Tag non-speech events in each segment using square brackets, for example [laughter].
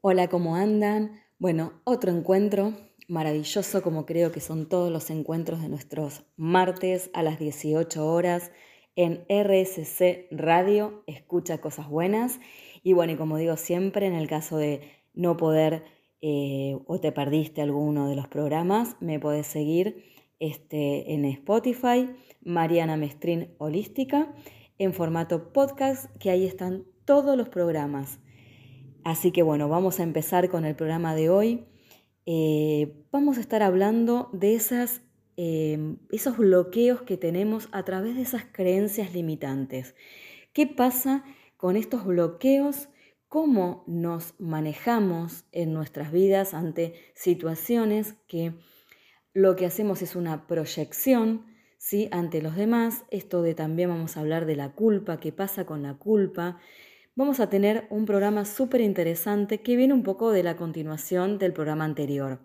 Hola, ¿cómo andan? Bueno, otro encuentro maravilloso como creo que son todos los encuentros de nuestros martes a las 18 horas en RSC Radio, escucha cosas buenas. Y bueno, y como digo siempre, en el caso de no poder eh, o te perdiste alguno de los programas, me podés seguir este, en Spotify, Mariana Mestrín Holística, en formato podcast, que ahí están todos los programas. Así que bueno, vamos a empezar con el programa de hoy. Eh, vamos a estar hablando de esas, em, esos bloqueos que tenemos a través de esas creencias limitantes. ¿Qué pasa con estos bloqueos? ¿Cómo nos manejamos en nuestras vidas ante situaciones que lo que hacemos es una proyección ¿sí? ante los demás? Esto de también vamos a hablar de la culpa, qué pasa con la culpa vamos a tener un programa súper interesante que viene un poco de la continuación del programa anterior.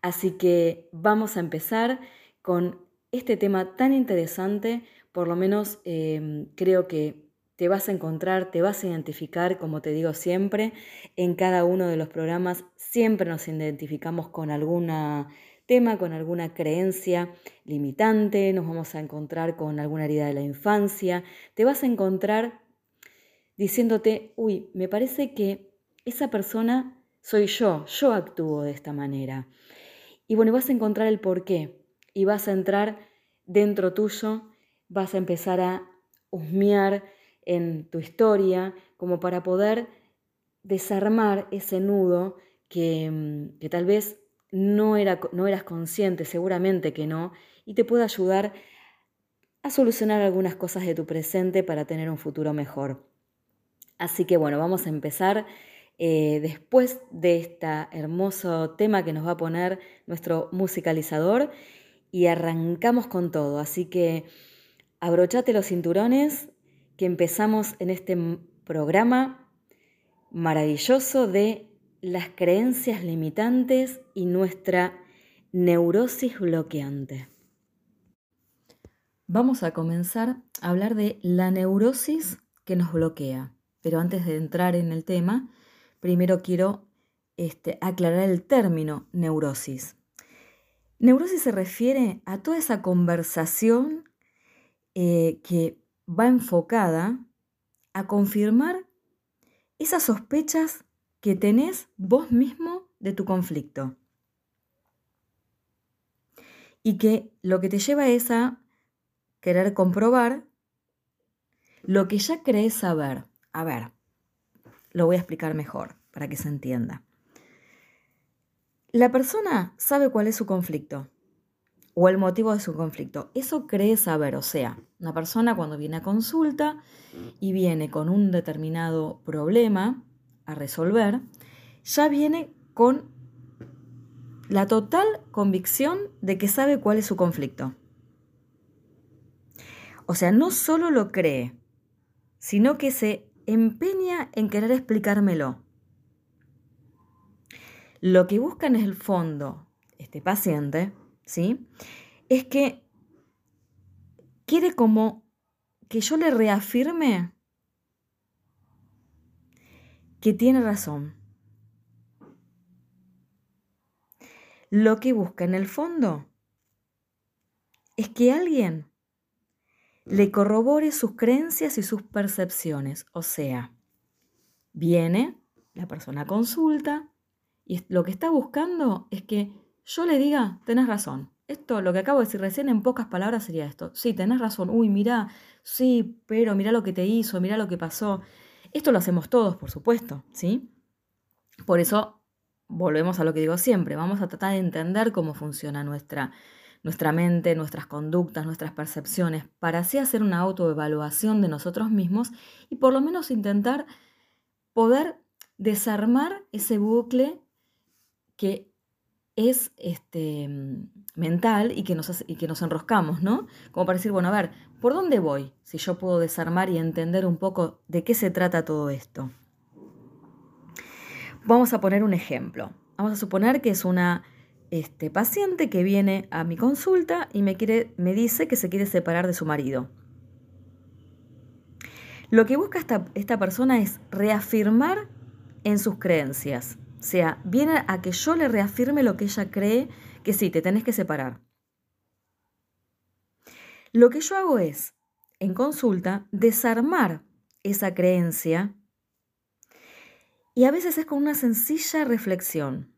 Así que vamos a empezar con este tema tan interesante, por lo menos em, creo que te vas a encontrar, te vas a identificar, como te digo siempre, en cada uno de los programas. Siempre nos identificamos con algún tema, con alguna creencia limitante, nos vamos a encontrar con alguna herida de la infancia, te vas a encontrar diciéndote, uy, me parece que esa persona soy yo, yo actúo de esta manera. Y bueno, vas a encontrar el por qué y vas a entrar dentro tuyo, vas a empezar a husmear en tu historia como para poder desarmar ese nudo que, mm, que tal vez no, era, no eras consciente, seguramente que no, y te puede ayudar a solucionar algunas cosas de tu presente para tener un futuro mejor. Así que bueno, vamos a empezar eh, después de este hermoso tema que nos va a poner nuestro musicalizador y arrancamos con todo. Así que abrochate los cinturones que empezamos en este programa maravilloso de las creencias limitantes y nuestra neurosis bloqueante. Vamos a comenzar a hablar de la neurosis que nos bloquea. Pero antes de entrar en el tema, primero quiero este, aclarar el término neurosis. Neurosis se refiere a toda esa conversación eh, que va enfocada a confirmar esas sospechas que tenés vos mismo de tu conflicto. Y que lo que te lleva es a querer comprobar lo que ya crees saber. A ver, lo voy a explicar mejor para que se entienda. La persona sabe cuál es su conflicto o el motivo de su conflicto. Eso cree saber, o sea, una persona cuando viene a consulta y viene con un determinado problema a resolver, ya viene con la total convicción de que sabe cuál es su conflicto. O sea, no solo lo cree, sino que se empeña en querer explicármelo. Lo que busca en el fondo este paciente, ¿sí? Es que quiere como que yo le reafirme que tiene razón. Lo que busca en el fondo es que alguien le corrobore sus creencias y sus percepciones. O sea, viene, la persona consulta y lo que está buscando es que yo le diga, tenés razón. Esto, lo que acabo de decir recién en pocas palabras sería esto. Sí, tenés razón. Uy, mira, sí, pero mira lo que te hizo, mira lo que pasó. Esto lo hacemos todos, por supuesto, ¿sí? Por eso volvemos a lo que digo siempre. Vamos a tratar de entender cómo funciona nuestra nuestra mente, nuestras conductas, nuestras percepciones, para así hacer una autoevaluación de nosotros mismos y por lo menos intentar poder desarmar ese bucle que es este, mental y que, nos, y que nos enroscamos, ¿no? Como para decir, bueno, a ver, ¿por dónde voy? Si yo puedo desarmar y entender un poco de qué se trata todo esto. Vamos a poner un ejemplo. Vamos a suponer que es una este paciente que viene a mi consulta y me, quiere, me dice que se quiere separar de su marido. Lo que busca esta, esta persona es reafirmar en sus creencias. O sea, viene a que yo le reafirme lo que ella cree que sí, te tenés que separar. Lo que yo hago es, en consulta, desarmar esa creencia y a veces es con una sencilla reflexión.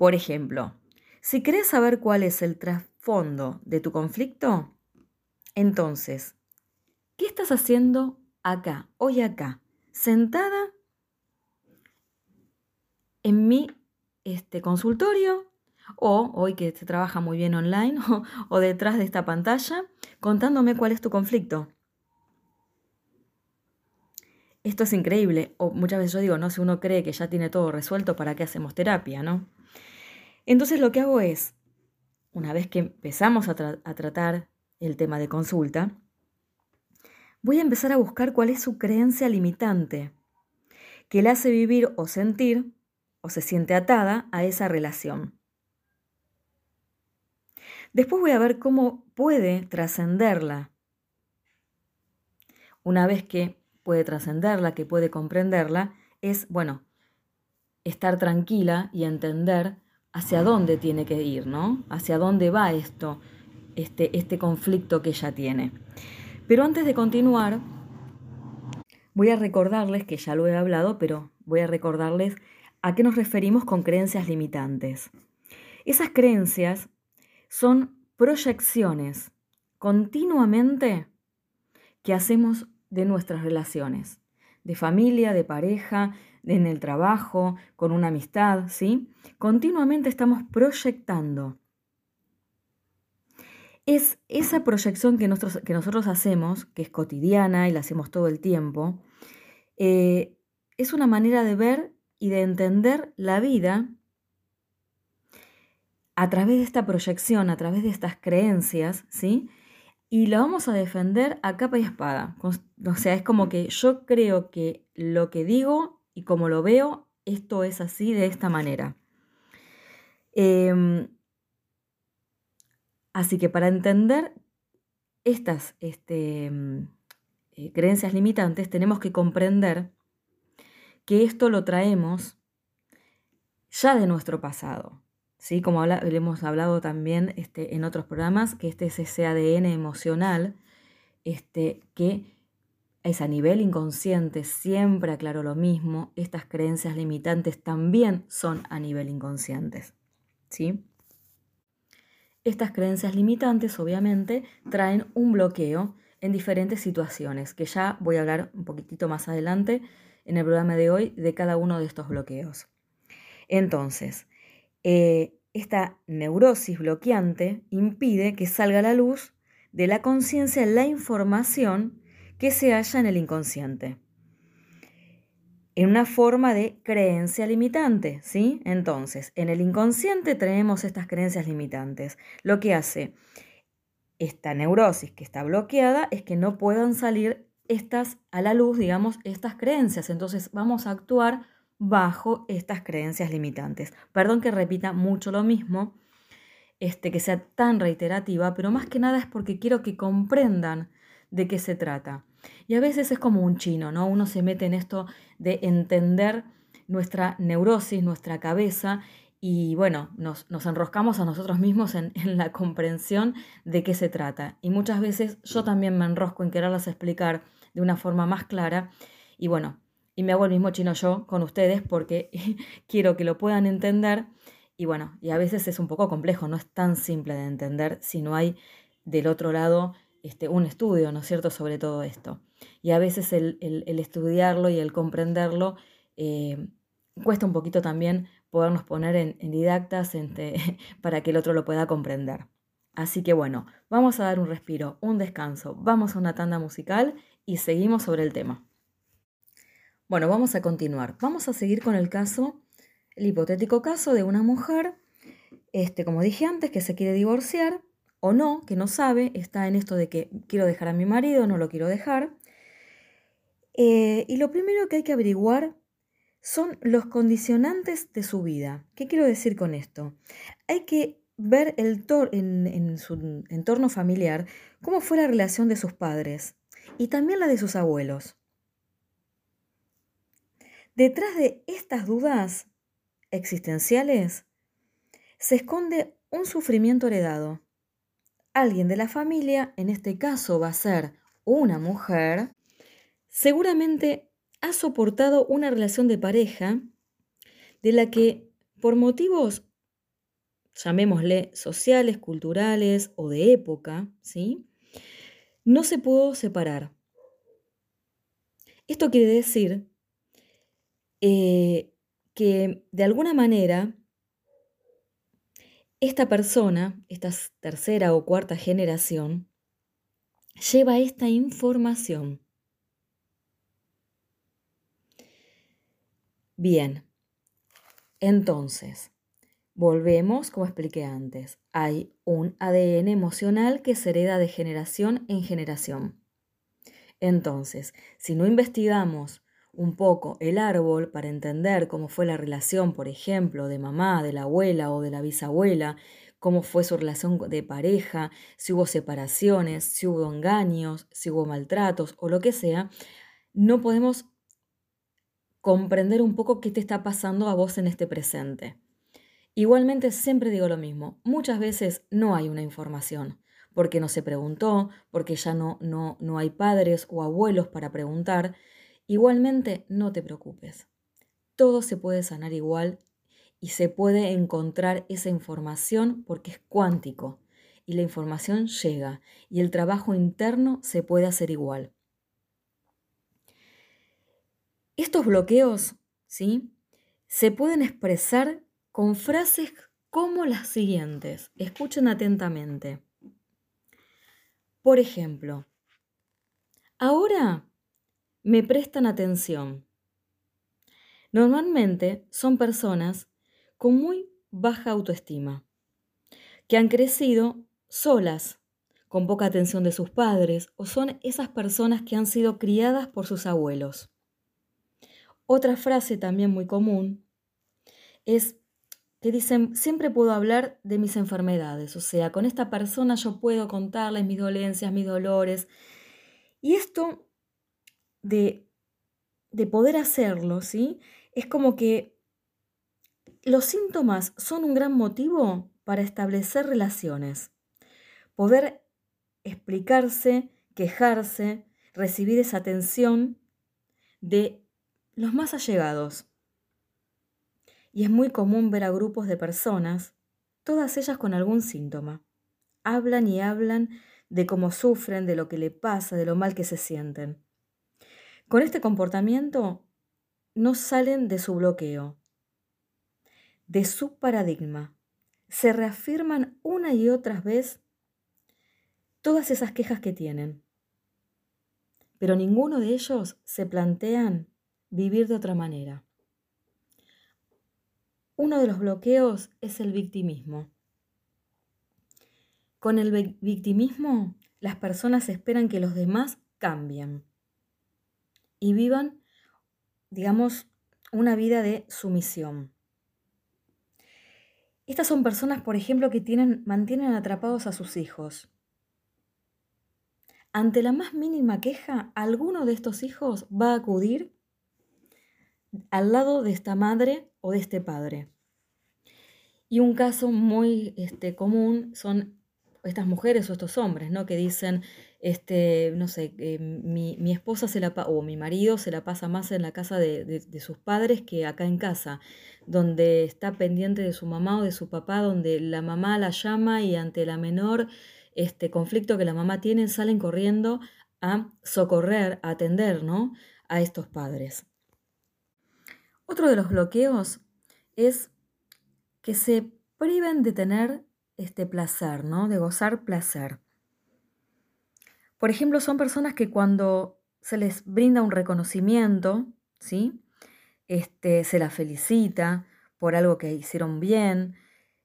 Por ejemplo, si querés saber cuál es el trasfondo de tu conflicto, entonces, ¿qué estás haciendo acá, hoy acá, sentada en mi este, consultorio o hoy que se trabaja muy bien online o, detrás de esta pantalla contándome cuál es tu conflicto. Esto es increíble, o muchas veces yo digo, no, si uno cree que ya tiene todo resuelto, ¿para qué hacemos terapia, no? Entonces lo que hago es, una vez que empezamos a, tratar el tema de consulta, voy a empezar a buscar cuál es su creencia limitante, que le hace vivir o sentir o se siente atada a esa relación. Después voy a ver cómo puede trascenderla. Una vez que puede trascenderla, que puede comprenderla, es, bueno, estar tranquila y entender hacia dónde tiene que ir, ¿no? Hacia dónde va esto, este, este conflicto que ella tiene. Pero antes de continuar, voy a recordarles, que ya lo he hablado, pero voy a recordarles a qué nos referimos con creencias limitantes. Esas creencias son proyecciones continuamente que hacemos de nuestras relaciones, de familia, de pareja, en el trabajo, con una amistad, ¿sí? Continuamente estamos proyectando. Es esa proyección que nosotros, que nosotros hacemos, que es cotidiana y la hacemos todo el tiempo, eh, es una manera de ver y de entender la vida a través de esta proyección, a través de estas creencias, ¿sí? Y lo vamos a defender a capa y espada. O sea, es como que yo creo que lo que digo y como lo veo, esto es así de esta manera. Em, así que para entender estas este, mm, eh, creencias limitantes, tenemos que comprender que esto lo traemos ya de nuestro pasado. ¿sí? Como hemos hablado también este, en otros programas, que este es ese ADN emocional este, que es a nivel inconsciente, siempre aclaro lo mismo, estas creencias limitantes también son a nivel inconscientes. ¿sí? Estas creencias limitantes obviamente traen un bloqueo en diferentes situaciones, que ya voy a hablar un poquitito más adelante en el programa de hoy de cada uno de estos bloqueos. Entonces, eh, esta neurosis bloqueante impide que salga a la luz de la conciencia la información que se halla en el inconsciente. En una forma de creencia limitante, ¿sí? Entonces, en el inconsciente tenemos estas creencias limitantes. Lo que hace esta neurosis que está bloqueada es que no puedan salir estas a la luz, digamos, estas creencias. Entonces, vamos a actuar bajo estas creencias limitantes. Perdón que repita mucho lo mismo, este, que sea tan reiterativa, pero más que nada es porque quiero que comprendan de qué se trata. Y a veces es como un chino, ¿no? Uno se mete en esto de entender nuestra neurosis, nuestra cabeza, y bueno, nos, enroscamos a nosotros mismos en, en, la comprensión de qué se trata. Y muchas veces yo también me enrosco en quererlas explicar de una forma más clara. Y bueno, y me hago el mismo chino yo con ustedes porque [laughs] quiero que lo puedan entender y bueno, y a veces es un poco complejo, no es tan simple de entender si no hay del otro lado este, un estudio, ¿no es cierto?, sobre todo esto. Y a veces el, estudiarlo y el comprenderlo eh, cuesta un poquito también podernos poner en, didactas [laughs] para que el otro lo pueda comprender. Así que bueno, vamos a dar un respiro, un descanso, vamos a una tanda musical y seguimos sobre el tema. Bueno, vamos a continuar. Vamos a seguir con el caso, el hipotético caso de una mujer, este, como dije antes, que se quiere divorciar o no, que no sabe, está en esto de que quiero dejar a mi marido, no lo quiero dejar. Eh, y lo primero que hay que averiguar son los condicionantes de su vida. ¿Qué quiero decir con esto? Hay que ver el en, en su entorno familiar cómo fue la relación de sus padres y también la de sus abuelos. Detrás de estas dudas existenciales se esconde un sufrimiento heredado. Alguien de la familia, en este caso va a ser una mujer, seguramente ha soportado una relación de pareja de la que por motivos, llamémosle sociales, culturales o de época, ¿sí? no se pudo separar. Esto quiere decir eh, que de alguna manera esta persona, esta tercera o cuarta generación, lleva esta información. Bien, entonces, volvemos como expliqué antes. Hay un ADN emocional que se hereda de generación en generación. Entonces, si no investigamos un poco el árbol para entender cómo fue la relación, por ejemplo, de mamá, de la abuela o de la bisabuela, cómo fue su relación de pareja, si hubo separaciones, si hubo engaños, si hubo maltratos o lo que sea, no podemos comprender un poco qué te está pasando a vos en este presente. Igualmente siempre digo lo mismo, muchas veces no hay una información, porque no se preguntó, porque ya no, no, no hay padres o abuelos para preguntar. Igualmente no te preocupes, todo se puede sanar igual y se puede encontrar esa información porque es cuántico y la información llega y el trabajo interno se puede hacer igual. Estos bloqueos, ¿sí? Se pueden expresar con frases como las siguientes. Escuchen atentamente. Por ejemplo, ahora me prestan atención. Normalmente son personas con muy baja autoestima, que han crecido solas, con poca atención de sus padres, o son esas personas que han sido criadas por sus abuelos. Otra frase también muy común es que dicen, siempre puedo hablar de mis enfermedades, o sea, con esta persona yo puedo contarles mis dolencias, mis dolores. Y esto de, de poder hacerlo, ¿sí? Es como que los síntomas son un gran motivo para establecer relaciones. Poder explicarse, quejarse, recibir esa atención de los más allegados. Y es muy común ver a grupos de personas, todas ellas con algún síntoma. Hablan y hablan de cómo sufren, de lo que le pasa, de lo mal que se sienten. Con este comportamiento no salen de su bloqueo, de su paradigma. Se reafirman una y otra vez todas esas quejas que tienen. Pero ninguno de ellos se plantean vivir de otra manera. Uno de los bloqueos es el victimismo. Con el victimismo, las personas esperan que los demás cambien y vivan, digamos, una vida de sumisión. Estas son personas, por ejemplo, que tienen, mantienen atrapados a sus hijos. Ante la más mínima queja, alguno de estos hijos va a acudir al lado de esta madre o de este padre. Y un caso muy este, común son estas mujeres o estos hombres, ¿no? Que dicen, este, no sé, mi, esposa se la o mi marido se la pasa más en la casa de, sus padres que acá en casa, donde está pendiente de su mamá o de su papá, donde la mamá la llama y ante la menor este conflicto que la mamá tiene salen corriendo a socorrer, a atender, ¿no? A estos padres. Otro de los bloqueos es que se priven de tener este placer, ¿no? De gozar placer. Por ejemplo, son personas que cuando se les brinda un reconocimiento, ¿sí? Este, se las felicita por algo que hicieron bien.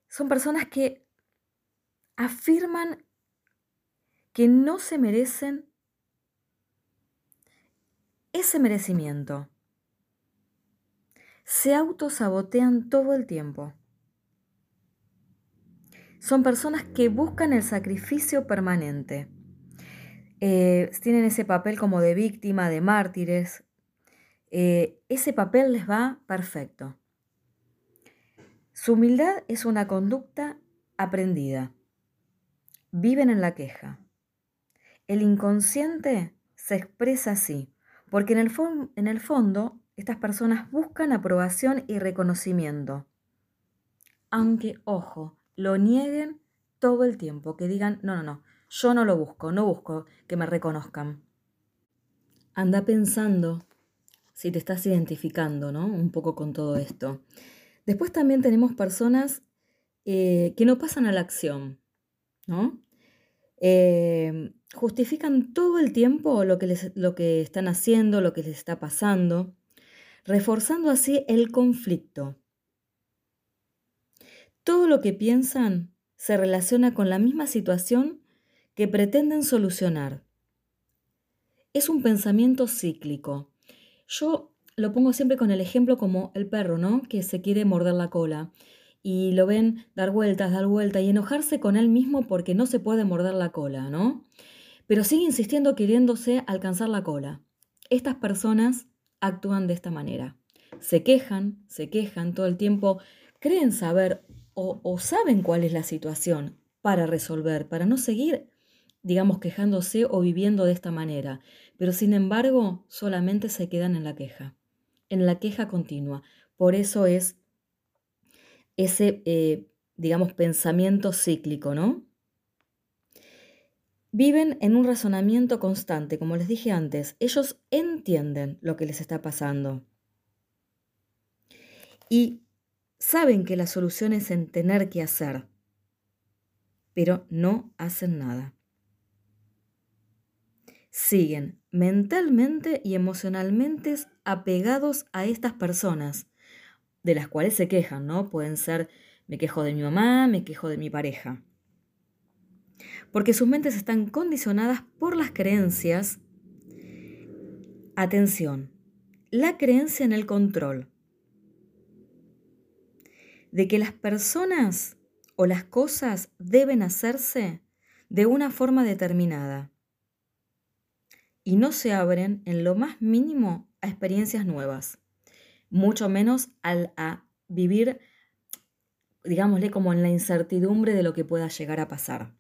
Son personas que afirman que no se merecen ese merecimiento. Se autosabotean todo el tiempo. Son personas que buscan el sacrificio permanente. Eh, tienen ese papel como de víctima, de mártires, eh, ese papel les va perfecto. Su humildad es una conducta aprendida. Viven en la queja. El inconsciente se expresa así, porque en el, en el fondo estas personas buscan aprobación y reconocimiento. Aunque, ojo, lo nieguen todo el tiempo, que digan, no, no, no, yo no lo busco, no busco que me reconozcan. Anda pensando si te estás identificando, ¿no? Un poco con todo esto. Después también tenemos personas eh, que no pasan a la acción, ¿no? Eh, justifican todo el tiempo lo que, les, lo que están haciendo, lo que les está pasando, reforzando así el conflicto. Todo lo que piensan se relaciona con la misma situación que pretenden solucionar. Es un pensamiento cíclico. Yo lo pongo siempre con el ejemplo como el perro, ¿no? Que se quiere morder la cola y lo ven dar vueltas, dar vueltas y enojarse con él mismo porque no se puede morder la cola, ¿no? Pero sigue insistiendo queriéndose alcanzar la cola. Estas personas actúan de esta manera. Se quejan, se quejan todo el tiempo, creen saber o, saben cuál es la situación para resolver, para no seguir digamos, quejándose o viviendo de esta manera, pero sin embargo solamente se quedan en la queja, en la queja continua. Por eso es ese, eh, digamos, pensamiento cíclico, ¿no? Viven en un razonamiento constante, como les dije antes, ellos entienden lo que les está pasando. Y saben que la solución es en tener que hacer, pero no hacen nada siguen mentalmente y emocionalmente apegados a estas personas, de las cuales se quejan, ¿no? Pueden ser, me quejo de mi mamá, me quejo de mi pareja. Porque sus mentes están condicionadas por las creencias. Atención, la creencia en el control. De que las personas o las cosas deben hacerse de una forma determinada y no se abren en lo más mínimo a experiencias nuevas, mucho menos al, a vivir, digámosle, como en la incertidumbre de lo que pueda llegar a pasar.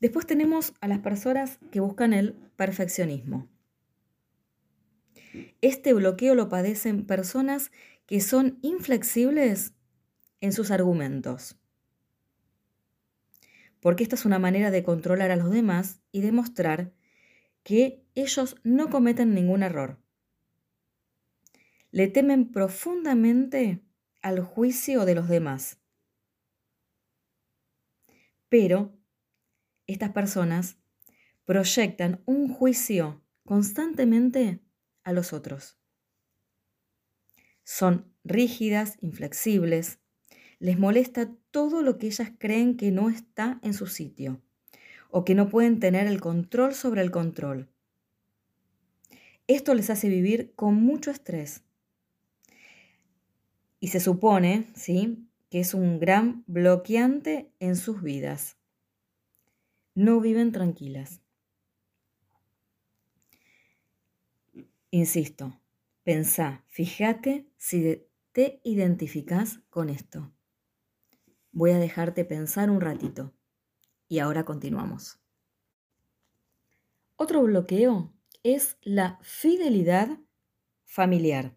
Después tenemos a las personas que buscan el perfeccionismo. Este bloqueo lo padecen personas que son inflexibles en sus argumentos porque esta es una manera de controlar a los demás y demostrar que ellos no cometen ningún error. Le temen profundamente al juicio de los demás. Pero estas personas proyectan un juicio constantemente a los otros. Son rígidas, inflexibles, les molesta todo lo que ellas creen que no está en su sitio o que no pueden tener el control sobre el control. Esto les hace vivir con mucho estrés. Y se supone, ¿sí?, que es un gran bloqueante en sus vidas. No viven tranquilas. Insisto, pensá, fíjate si te identificás con esto. Voy a dejarte pensar un ratito. Y ahora continuamos. Otro bloqueo es la fidelidad familiar.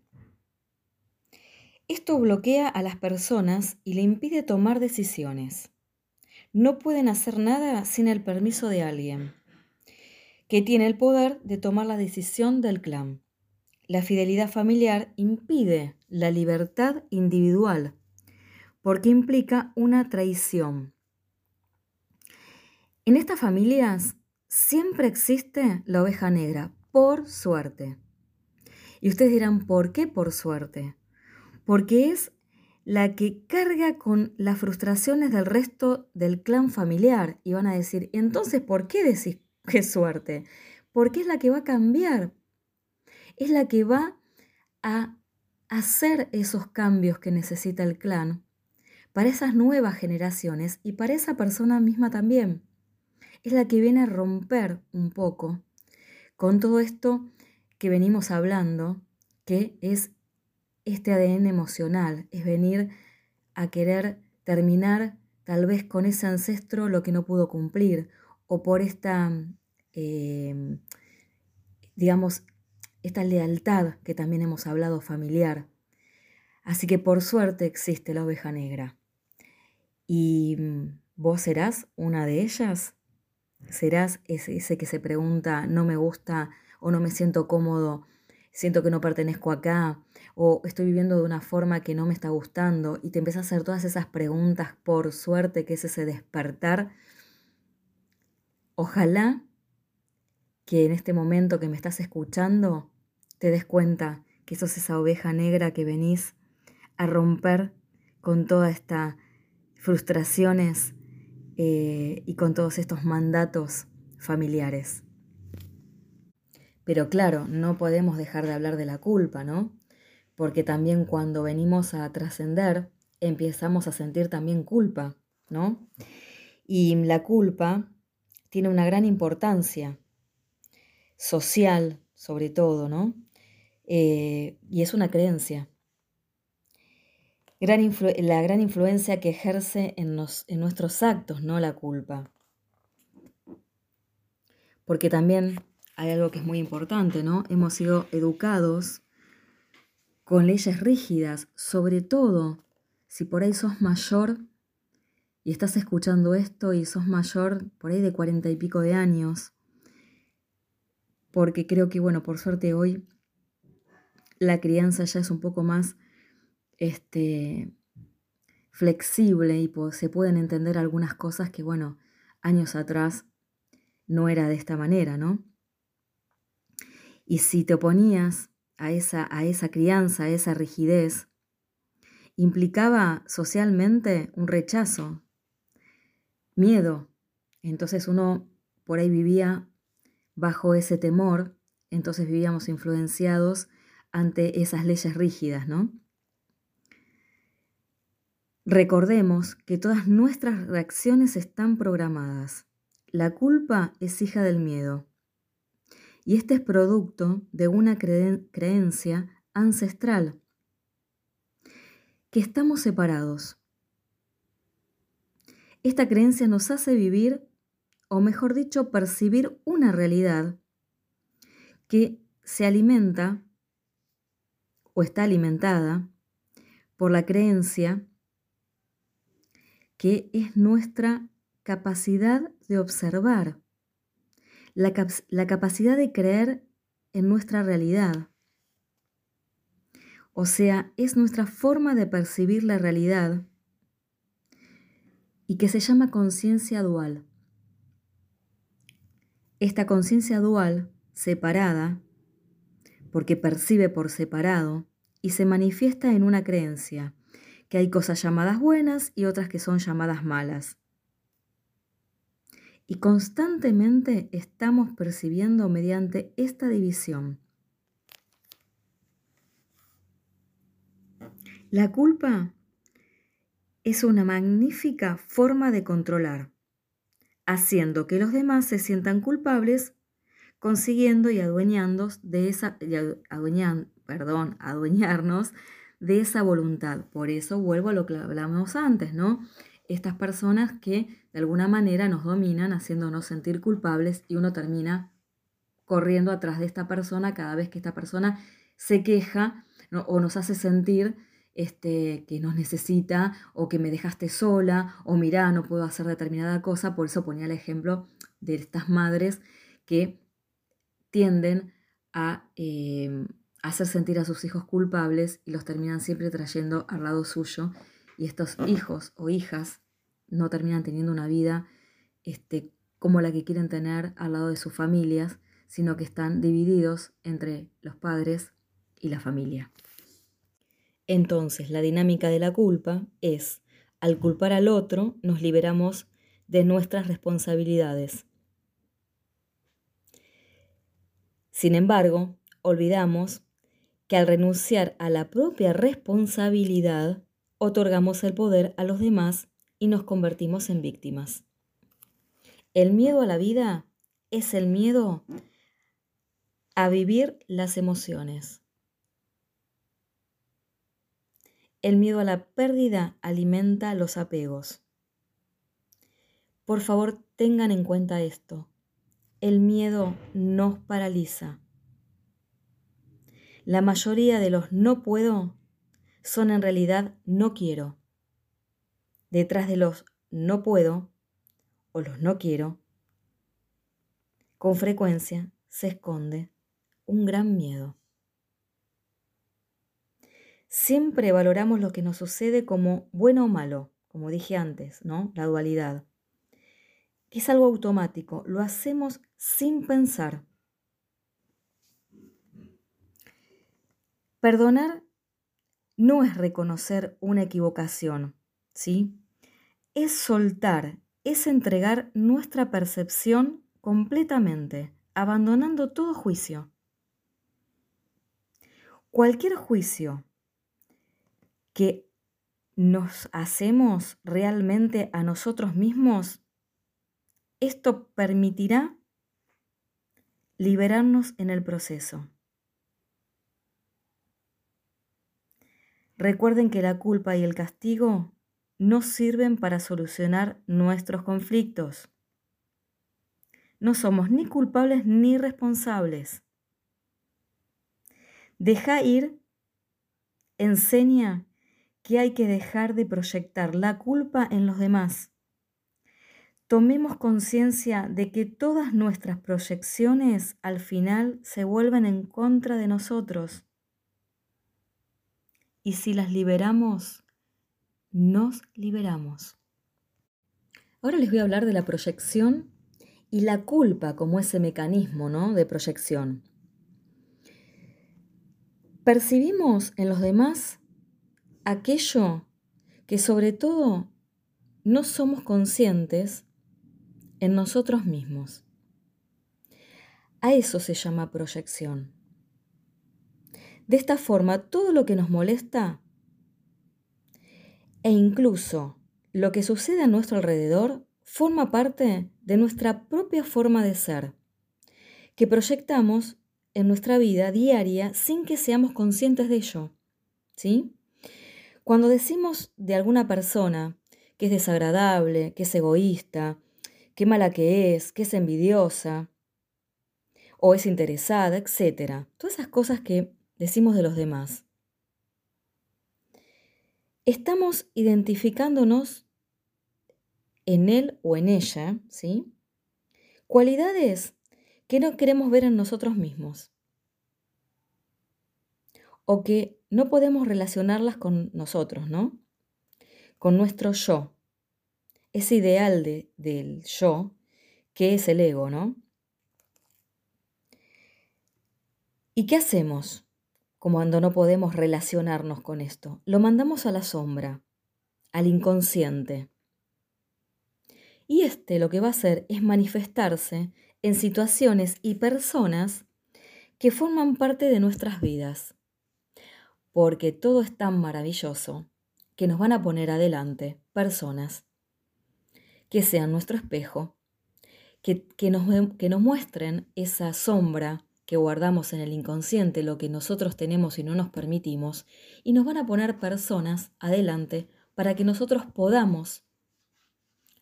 Esto bloquea a las personas y le impide tomar decisiones. No pueden hacer nada sin el permiso de alguien, que tiene el poder de tomar la decisión del clan. La fidelidad familiar impide la libertad individual, porque implica una traición. En estas familias siempre existe la oveja negra, por suerte. Y ustedes dirán, ¿por qué por suerte? Porque es la que carga con las frustraciones del resto del clan familiar. Y van a decir, entonces, ¿por qué decís qué suerte? Porque es la que va a cambiar. Es la que va a hacer esos cambios que necesita el clan para esas nuevas generaciones y para esa persona misma también. Es la que viene a romper un poco con todo esto que venimos hablando, que es este ADN emocional, es venir a querer terminar tal vez con ese ancestro lo que no pudo cumplir, o por esta, em, digamos, esta lealtad que también hemos hablado familiar. Así que por suerte existe la oveja negra. ¿Y mm, vos serás una de ellas? ¿Serás ese, que se pregunta, no me gusta o no me siento cómodo, siento que no pertenezco acá o estoy viviendo de una forma que no me está gustando y te empiezas a hacer todas esas preguntas por suerte que es ese despertar? Ojalá que en este momento que me estás escuchando te des cuenta que sos esa oveja negra que venís a romper con todas estas frustraciones eh, y con todos estos mandatos familiares. Pero claro, no podemos dejar de hablar de la culpa, ¿no? Porque también cuando venimos a trascender, empezamos a sentir también culpa, ¿no? Y la culpa tiene una gran importancia social, sobre todo, ¿no? Eh, y es una creencia la gran influencia que ejerce en, en nuestros actos, no la culpa. Porque también hay algo que es muy importante, ¿no? Hemos sido educados con leyes rígidas, sobre todo si por ahí sos mayor y estás escuchando esto y sos mayor por ahí de cuarenta y pico de años, porque creo que, bueno, por suerte hoy la crianza ya es un poco más este, flexible y se pueden entender algunas cosas que, bueno, años atrás no era de esta manera, ¿no? Y si te oponías a esa, a esa crianza, a esa rigidez, implicaba socialmente un rechazo, miedo. Entonces uno por ahí vivía bajo ese temor, entonces vivíamos influenciados ante esas leyes rígidas, ¿no? Recordemos que todas nuestras reacciones están programadas. La culpa es hija del miedo. Y este es producto de una creencia ancestral, que estamos separados. Esta creencia nos hace vivir, o mejor dicho, percibir una realidad que se alimenta o está alimentada por la creencia que es nuestra capacidad de observar, la, la capacidad de creer en nuestra realidad. O sea, es nuestra forma de percibir la realidad y que se llama conciencia dual. Esta conciencia dual, separada, porque percibe por separado, y se manifiesta en una creencia, que hay cosas llamadas buenas y otras que son llamadas malas. Y constantemente estamos percibiendo mediante esta división. La culpa es una magnífica forma de controlar, haciendo que los demás se sientan culpables, consiguiendo y adueñando de esa, perdón, [laughs] adueñarnos de esa voluntad. Por eso vuelvo a lo que hablamos antes, ¿no? Estas personas que de alguna manera nos dominan haciéndonos sentir culpables y uno termina corriendo atrás de esta persona cada vez que esta persona se queja o nos hace sentir este, que nos necesita o que me dejaste sola o mira, no puedo hacer determinada cosa. Por eso ponía el ejemplo de estas madres que tienden a eh, hacer sentir a sus hijos culpables y los terminan siempre trayendo al lado suyo y estos hijos o hijas no terminan teniendo una vida este, como la que quieren tener al lado de sus familias, sino que están divididos entre los padres y la familia. Entonces, la dinámica de la culpa es, al culpar al otro, nos liberamos de nuestras responsabilidades. Sin embargo, olvidamos que al renunciar a la propia responsabilidad, otorgamos el poder a los demás y nos convertimos en víctimas. El miedo a la vida es el miedo a vivir las emociones. El miedo a la pérdida alimenta los apegos. Por favor, tengan en cuenta esto. El miedo nos paraliza. La mayoría de los no puedo son en realidad no quiero. Detrás de los no puedo o los no quiero, con frecuencia se esconde un gran miedo. Siempre valoramos lo que nos sucede como bueno o malo, como dije antes, ¿no? La dualidad. Es algo automático, lo hacemos sin pensar. Perdonar no es reconocer una equivocación, ¿sí? Es soltar, es entregar nuestra percepción completamente, abandonando todo juicio. Cualquier juicio que nos hacemos realmente a nosotros mismos, esto permitirá liberarnos en el proceso. Recuerden que la culpa y el castigo no sirven para solucionar nuestros conflictos. No somos ni culpables ni responsables. Deja ir enseña que hay que dejar de proyectar la culpa en los demás. Tomemos conciencia de que todas nuestras proyecciones al final se vuelven en contra de nosotros. Y si las liberamos, nos liberamos. Ahora les voy a hablar de la proyección y la culpa como ese mecanismo ¿no? de proyección. Percibimos en los demás aquello que sobre todo no somos conscientes en nosotros mismos. A eso se llama proyección. De esta forma, todo lo que nos molesta e incluso lo que sucede a nuestro alrededor forma parte de nuestra propia forma de ser, que proyectamos en nuestra vida diaria sin que seamos conscientes de ello. ¿Sí? Cuando decimos de alguna persona que es desagradable, que es egoísta, qué mala que es, que es envidiosa, o es interesada, etc. Todas esas cosas que decimos de los demás. Estamos identificándonos en él o en ella, ¿sí? Cualidades que no queremos ver en nosotros mismos o que no podemos relacionarlas con nosotros, ¿no? Con nuestro yo, ese ideal de, del yo, que es el ego, ¿no? ¿Y qué hacemos cuando no podemos relacionarnos con esto? Lo mandamos a la sombra, al inconsciente. Y este lo que va a hacer es manifestarse en situaciones y personas que forman parte de nuestras vidas. Porque todo es tan maravilloso que nos van a poner adelante personas que sean nuestro espejo, que, nos, que nos muestren esa sombra que guardamos en el inconsciente, lo que nosotros tenemos y no nos permitimos, y nos van a poner personas adelante para que nosotros podamos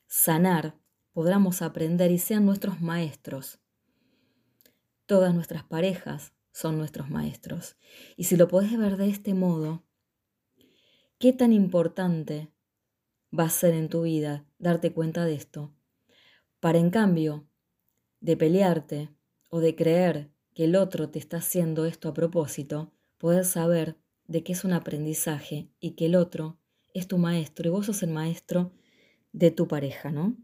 sanar podamos aprender y sean nuestros maestros. Todas nuestras parejas son nuestros maestros. Y si lo podés ver de este modo, ¿qué tan importante va a ser en tu vida darte cuenta de esto? Para en cambio de pelearte o de creer que el otro te está haciendo esto a propósito, poder saber de que es un aprendizaje y que el otro es tu maestro y vos sos el maestro de tu pareja, ¿no?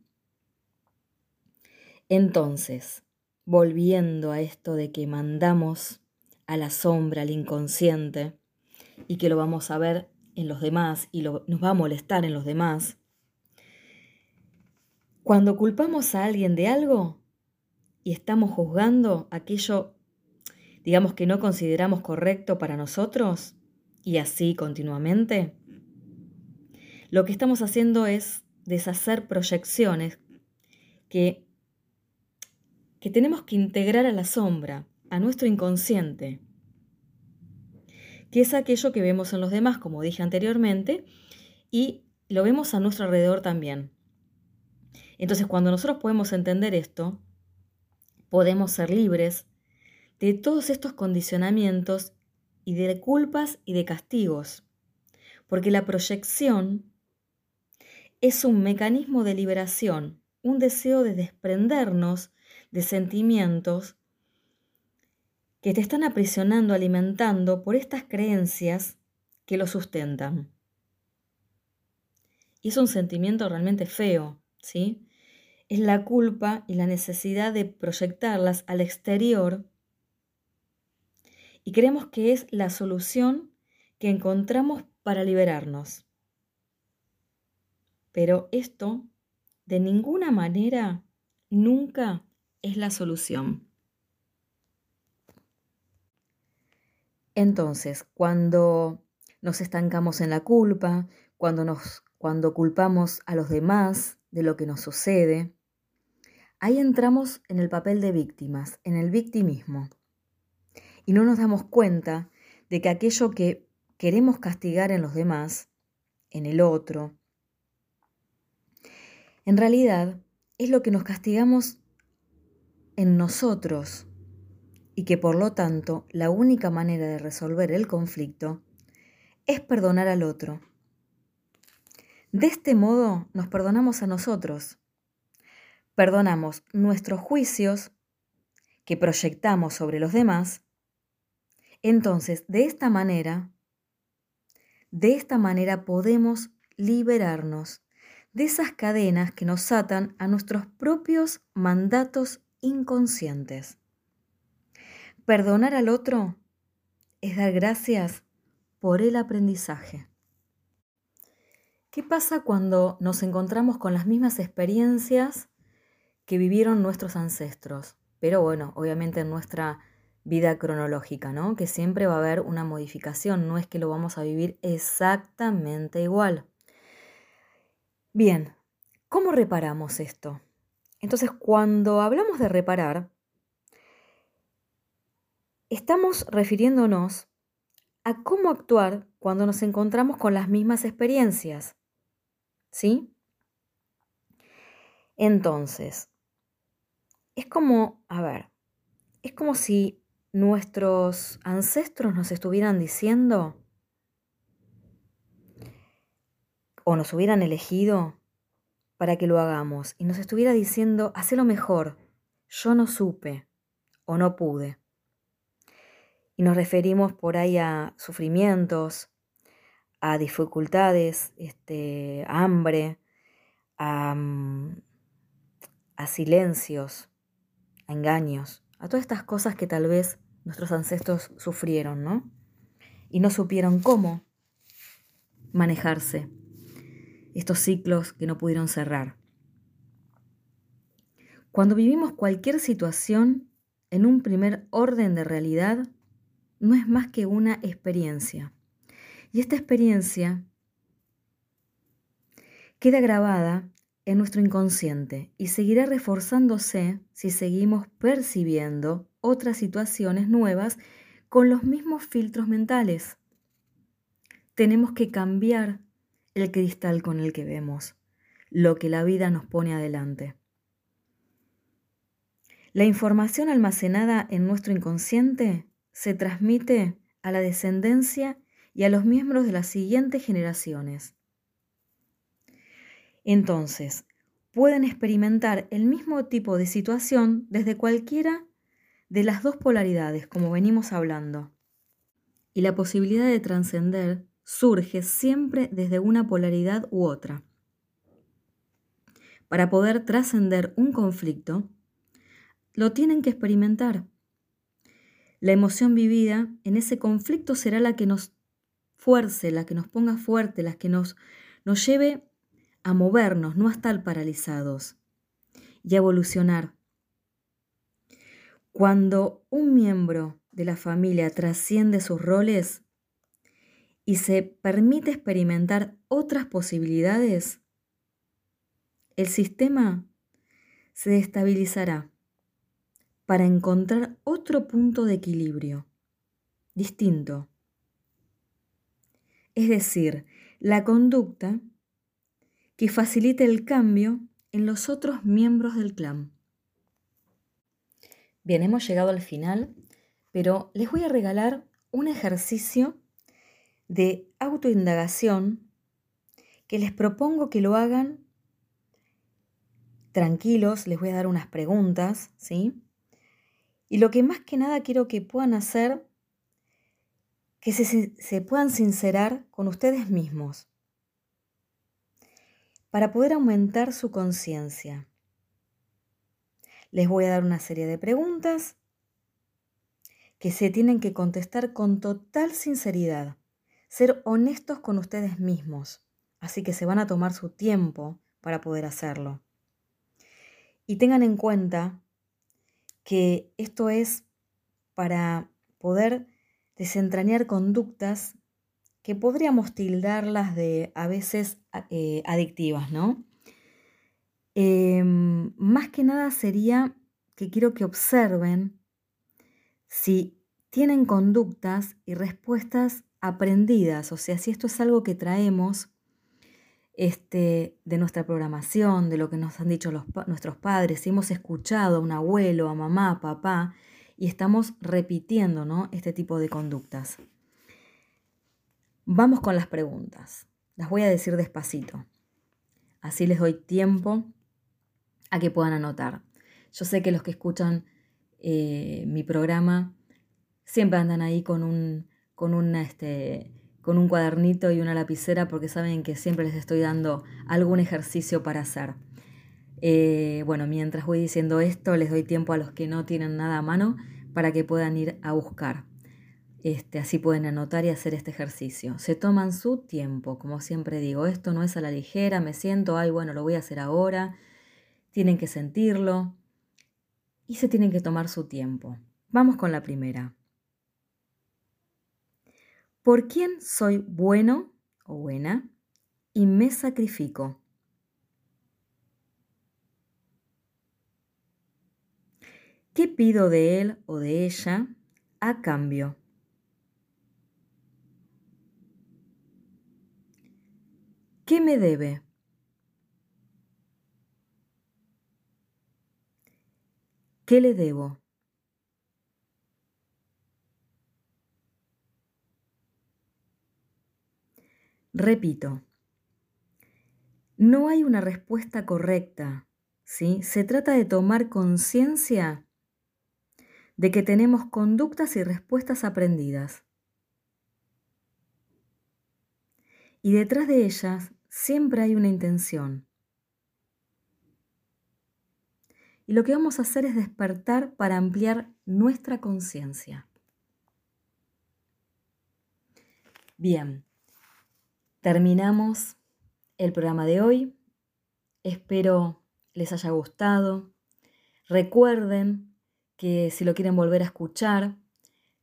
Entonces, volviendo a esto de que mandamos a la sombra, al inconsciente, y que lo vamos a ver en los demás y nos va a molestar en los demás, cuando culpamos a alguien de algo y estamos juzgando aquello, digamos que no consideramos correcto para nosotros, y así continuamente, lo que estamos haciendo es deshacer proyecciones que que tenemos que integrar a la sombra, a nuestro inconsciente, que es aquello que vemos en los demás, como dije anteriormente, y lo vemos a nuestro alrededor también. Entonces, cuando nosotros podemos entender esto, podemos ser libres de todos estos condicionamientos y de culpas y de castigos, porque la proyección es un mecanismo de liberación, un deseo de desprendernos de sentimientos que te están aprisionando, alimentando por estas creencias que lo sustentan. Y es un sentimiento realmente feo, ¿sí? Es la culpa y la necesidad de proyectarlas al exterior y creemos que es la solución que encontramos para liberarnos. Pero esto, de ninguna manera, nunca es la solución. Entonces, cuando nos estancamos en la culpa, cuando, nos, cuando culpamos a los demás de lo que nos sucede, ahí entramos en el papel de víctimas, en el victimismo. Y no nos damos cuenta de que aquello que queremos castigar en los demás, en el otro, en realidad es lo que nos castigamos en nosotros y que por lo tanto la única manera de resolver el conflicto es perdonar al otro. De este modo nos perdonamos a nosotros. Perdonamos nuestros juicios que proyectamos sobre los demás. Entonces, de esta manera, de esta manera podemos liberarnos de esas cadenas que nos atan a nuestros propios mandatos inconscientes. Perdonar al otro es dar gracias por el aprendizaje. ¿Qué pasa cuando nos encontramos con las mismas experiencias que vivieron nuestros ancestros? Pero bueno, obviamente en nuestra vida cronológica, ¿no? Que siempre va a haber una modificación, no es que lo vamos a vivir exactamente igual. Bien, ¿cómo reparamos esto? Entonces, cuando hablamos de reparar, Estamos refiriéndonos a cómo actuar cuando nos encontramos con las mismas experiencias. ¿Sí? Entonces, es como, a ver, es como si nuestros ancestros nos estuvieran diciendo o nos hubieran elegido para que lo hagamos y nos estuviera diciendo, lo mejor, yo no supe o no pude. Y nos referimos por ahí a sufrimientos, a dificultades, este, a hambre, mm, a silencios, a engaños, a todas estas cosas que tal vez nuestros ancestros sufrieron, ¿no? Y no supieron cómo manejarse estos ciclos que no pudieron cerrar. Cuando vivimos cualquier situación en un primer orden de realidad, no es más que una experiencia. Y esta experiencia queda grabada en nuestro inconsciente y seguirá reforzándose si seguimos percibiendo otras situaciones nuevas con los mismos filtros mentales. Tenemos que cambiar el cristal con el que vemos, lo que la vida nos pone adelante. La información almacenada en nuestro inconsciente se transmite a la descendencia y a los miembros de las siguientes generaciones. Entonces, pueden experimentar el mismo tipo de situación desde cualquiera de las dos polaridades, como venimos hablando. Y la posibilidad de trascender surge siempre desde una polaridad u otra. Para poder trascender un conflicto, lo tienen que experimentar la emoción vivida en ese conflicto será la que nos fuerce, la que nos ponga fuerte, la que nos, nos lleve a movernos, no a estar paralizados y a evolucionar. Cuando un miembro de la familia trasciende sus roles y se permite experimentar otras posibilidades, el sistema se destabilizará para encontrar otro punto de equilibrio distinto. Es decir, la conducta que facilite el cambio en los otros miembros del clan. Bien, hemos llegado al final, pero les voy a regalar un ejercicio de autoindagación que les propongo que lo hagan tranquilos, les voy a dar unas preguntas, ¿sí? Y lo que más que nada quiero que puedan hacer, que se, puedan sincerar con ustedes mismos para poder aumentar su conciencia. Les voy a dar una serie de preguntas que se tienen que contestar con total sinceridad, ser honestos con ustedes mismos, así que se van a tomar su tiempo para poder hacerlo. Y tengan en cuenta que esto es para poder desentrañar conductas que podríamos tildarlas de a veces eh, adictivas, ¿no? Em, más que nada sería que quiero que observen si tienen conductas y respuestas aprendidas, o sea, si esto es algo que traemos este, de nuestra programación, de lo que nos han dicho nuestros padres, si hemos escuchado a un abuelo, a mamá, a papá, y estamos repitiendo ¿no? este tipo de conductas. Vamos con las preguntas. Las voy a decir despacito. Así les doy tiempo a que puedan anotar. Yo sé que los que escuchan eh, mi programa siempre andan ahí con un, con, este, con un cuadernito y una lapicera porque saben que siempre les estoy dando algún ejercicio para hacer. Eh, bueno, mientras voy diciendo esto, les doy tiempo a los que no tienen nada a mano para que puedan ir a buscar. Este, así pueden anotar y hacer este ejercicio. Se toman su tiempo, como siempre digo, esto no es a la ligera, me siento, ay, bueno, lo voy a hacer ahora. Tienen que sentirlo y se tienen que tomar su tiempo. Vamos con la primera. ¿Por quién soy bueno o buena y me sacrifico? ¿Qué pido de él o de ella a cambio? ¿Qué me debe? ¿Qué le debo? Repito, no hay una respuesta correcta, ¿sí? Se trata de tomar conciencia de que tenemos conductas y respuestas aprendidas. Y detrás de ellas siempre hay una intención. Y lo que vamos a hacer es despertar para ampliar nuestra conciencia. Bien, Terminamos el programa de hoy. Espero les haya gustado. Recuerden que si lo quieren volver a escuchar,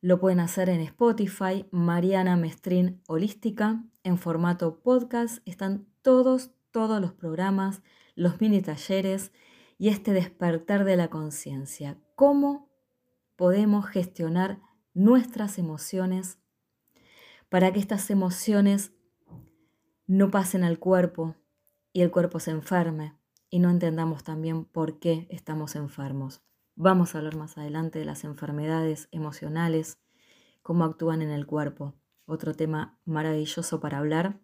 lo pueden hacer en Spotify, Mariana Mestrín Holística, en formato podcast. Están todos, todos los programas, los mini talleres y este despertar de la conciencia. ¿Cómo podemos gestionar nuestras emociones para que estas emociones no pasen al cuerpo y el cuerpo se enferme y no entendamos también por qué estamos enfermos. Vamos a hablar más adelante de las enfermedades emocionales, cómo actúan en el cuerpo. Otro tema maravilloso para hablar.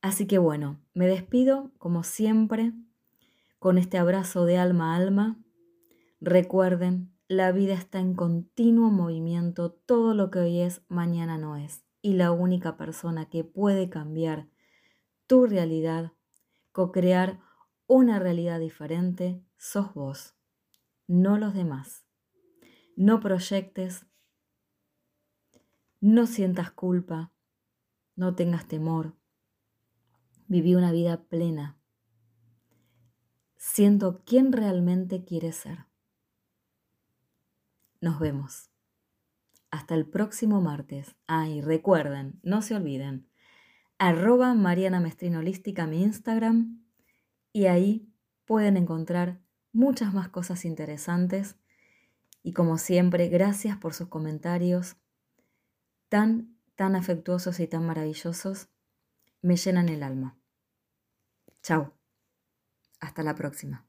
Así que bueno, me despido como siempre con este abrazo de alma a alma. Recuerden, la vida está en continuo movimiento, todo lo que hoy es, mañana no es. Y la única persona que puede cambiar tu realidad, co-crear una realidad diferente, sos vos, no los demás. No proyectes, no sientas culpa, no tengas temor. Viví una vida plena. Siento quién realmente quieres ser. Nos vemos. Hasta el próximo martes. Ah, y recuerden, no se olviden, arroba Mariana Mestrina Holística, mi Instagram, y ahí pueden encontrar muchas más cosas interesantes Y como siempre, gracias por sus comentarios tan, tan afectuosos y tan maravillosos. Me llenan el alma. Chao. Hasta la próxima.